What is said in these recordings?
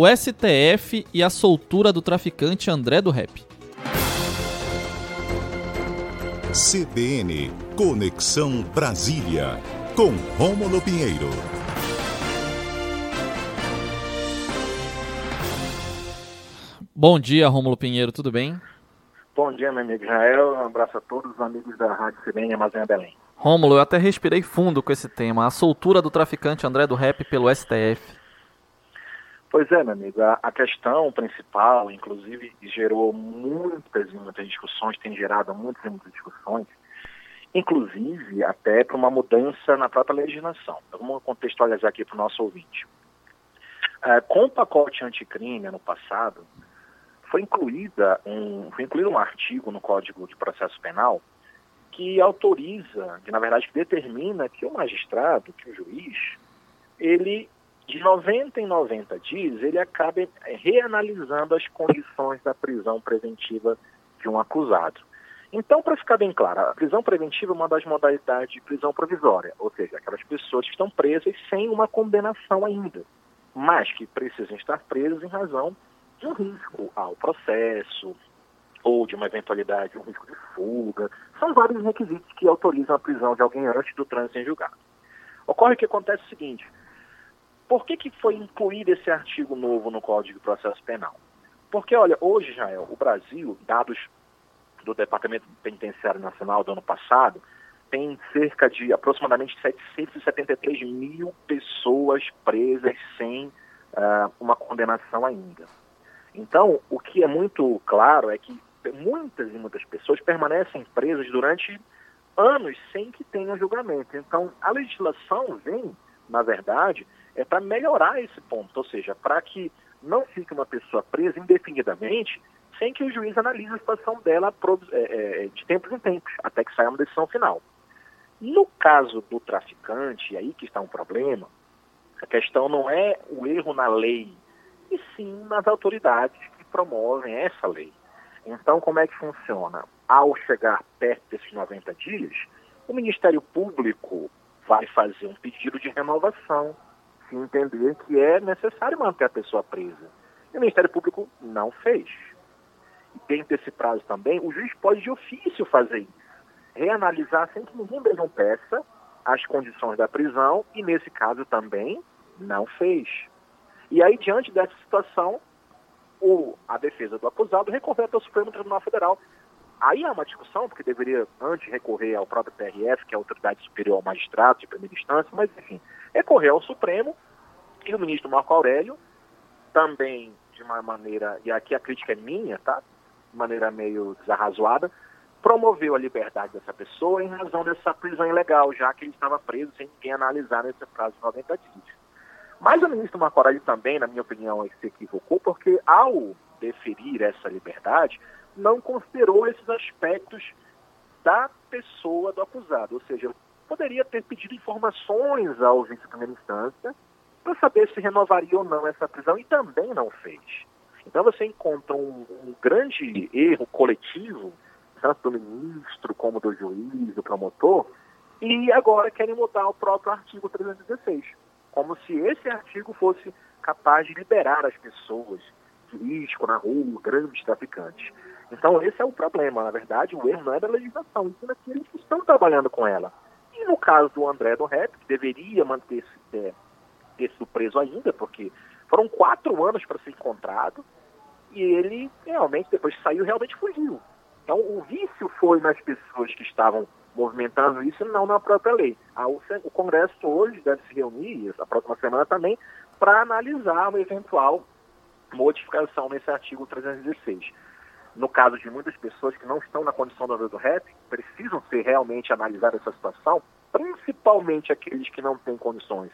o STF e a soltura do traficante André do Rap. CBN Conexão Brasília, com Rômulo Pinheiro. Bom dia, Rômulo Pinheiro, tudo bem? Bom dia, meu amigo Israel. Um abraço a todos os amigos da Rádio CBN Amazônia Belém. Rômulo, eu até respirei fundo com esse tema, a soltura do traficante André do Rap pelo STF. Pois é, meu amigo, a, a, questão principal, inclusive, gerou muitas e muitas discussões, tem gerado muitas e muitas discussões, inclusive até para uma mudança na própria legislação. Então, vamos contextualizar aqui para o nosso ouvinte. É, com o pacote anticrime ano passado, foi, incluída um, foi incluído um artigo no Código de Processo Penal que autoriza, que na verdade determina que o magistrado, que o juiz, ele de 90 em 90 dias, ele acaba reanalisando as condições da prisão preventiva de um acusado. Então, para ficar bem claro, a prisão preventiva é uma das modalidades de prisão provisória, ou seja, aquelas pessoas que estão presas sem uma condenação ainda, mas que precisam estar presas em razão de um risco ao processo, ou de uma eventualidade, um risco de fuga. São vários requisitos que autorizam a prisão de alguém antes do trânsito em julgado. Ocorre que acontece o seguinte, por que, que foi incluído esse artigo novo no Código de Processo Penal? Porque, olha, hoje, Israel, o Brasil, dados do Departamento Penitenciário Nacional do ano passado, tem cerca de aproximadamente 773 mil pessoas presas sem uh, uma condenação ainda. Então, o que é muito claro é que muitas e muitas pessoas permanecem presas durante anos sem que tenham julgamento. Então, a legislação vem, na verdade, é para melhorar esse ponto, ou seja, para que não fique uma pessoa presa indefinidamente sem que o juiz analise a situação dela é, é, de tempos em tempos, até que saia uma decisão final. No caso do traficante, aí que está um problema, a questão não é o erro na lei, e sim nas autoridades que promovem essa lei. Então, como é que funciona? Ao chegar perto desses 90 dias, o Ministério Público vai fazer um pedido de renovação se entender que é necessário manter a pessoa presa. E o Ministério Público não fez. E dentro desse prazo também, o juiz pode de ofício fazer isso. Reanalisar sem que ninguém mesmo peça as condições da prisão e, nesse caso também, não fez. E aí, diante dessa situação, o, a defesa do acusado recorreu até o Supremo Tribunal Federal. Aí há uma discussão, porque deveria antes recorrer ao próprio TRF, que é a autoridade superior ao magistrado de primeira instância, mas enfim, recorreu ao Supremo e o ministro Marco Aurélio também de uma maneira, e aqui a crítica é minha, tá? De maneira meio desarrazoada, promoveu a liberdade dessa pessoa em razão dessa prisão ilegal, já que ele estava preso sem ninguém analisar nesse prazo de 90 dias. Mas o ministro Marco Aurélio também, na minha opinião, se equivocou, porque ao deferir essa liberdade, não considerou esses aspectos da pessoa do acusado, ou seja, poderia ter pedido informações ao juiz de primeira instância para saber se renovaria ou não essa prisão e também não fez. Então você encontra um, um grande erro coletivo, tanto do ministro como do juiz, do promotor, e agora querem mudar o próprio artigo 316, como se esse artigo fosse capaz de liberar as pessoas de risco na rua, grandes traficantes. Então esse é o problema, na verdade, o erro não é da legislação, é que estão trabalhando com ela. E no caso do André do Rap, que deveria manter-se é, preso ainda, porque foram quatro anos para ser encontrado, e ele realmente, depois que saiu, realmente fugiu. Então o vício foi nas pessoas que estavam movimentando isso, não na própria lei. O Congresso hoje deve se reunir, a próxima semana também, para analisar uma eventual modificação nesse artigo 316 no caso de muitas pessoas que não estão na condição do do rap, precisam ser realmente analisar essa situação, principalmente aqueles que não têm condições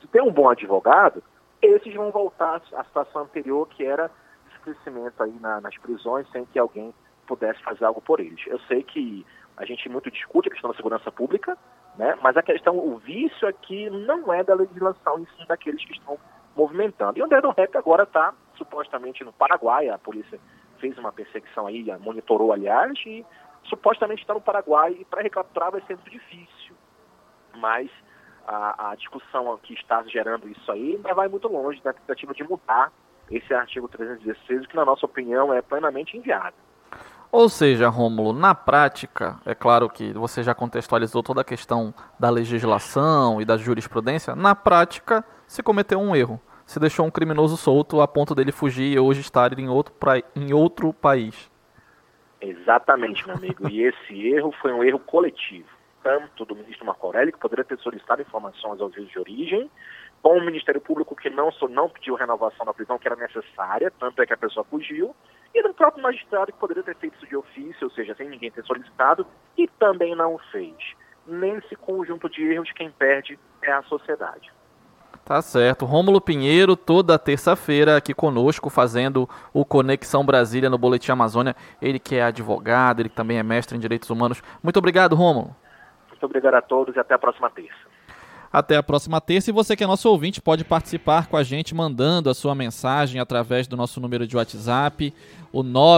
de ter um bom advogado, esses vão voltar à situação anterior, que era esquecimento aí na, nas prisões, sem que alguém pudesse fazer algo por eles. Eu sei que a gente muito discute a questão da segurança pública, né? mas a questão, o vício aqui não é da legislação, e sim daqueles que estão movimentando. E o Dedo Rap agora está supostamente no Paraguai, a polícia fez uma perseguição aí, monitorou, aliás, e supostamente está no Paraguai e para recapturar vai ser muito difícil. Mas a, a, discussão que está gerando isso aí ainda vai muito longe da tentativa de mudar esse artigo 316, que na nossa opinião é plenamente inviável. Ou seja, Rômulo, na prática, é claro que você já contextualizou toda a questão da legislação e da jurisprudência, na prática se cometeu um erro. Se deixou um criminoso solto a ponto dele fugir e hoje estar em outro, pra... em outro país. Exatamente, meu amigo. E esse erro foi um erro coletivo, tanto do ministro Marco Aurélio, que poderia ter solicitado informações ao juiz de origem, com o Ministério Público que não, não pediu renovação da prisão que era necessária, tanto é que a pessoa fugiu, e do próprio magistrado que poderia ter feito isso de ofício, ou seja, sem ninguém ter solicitado, e também não fez. Nesse conjunto de erros, quem perde é a sociedade. Tá certo. Rômulo Pinheiro, toda terça-feira aqui conosco, fazendo o Conexão Brasília no Boletim Amazônia. Ele que é advogado, ele que também é mestre em Direitos Humanos. Muito obrigado, Rômulo. Muito obrigado a todos e até a próxima terça. Até a próxima terça. E você que é nosso ouvinte pode participar com a gente mandando a sua mensagem através do nosso número de WhatsApp, o 9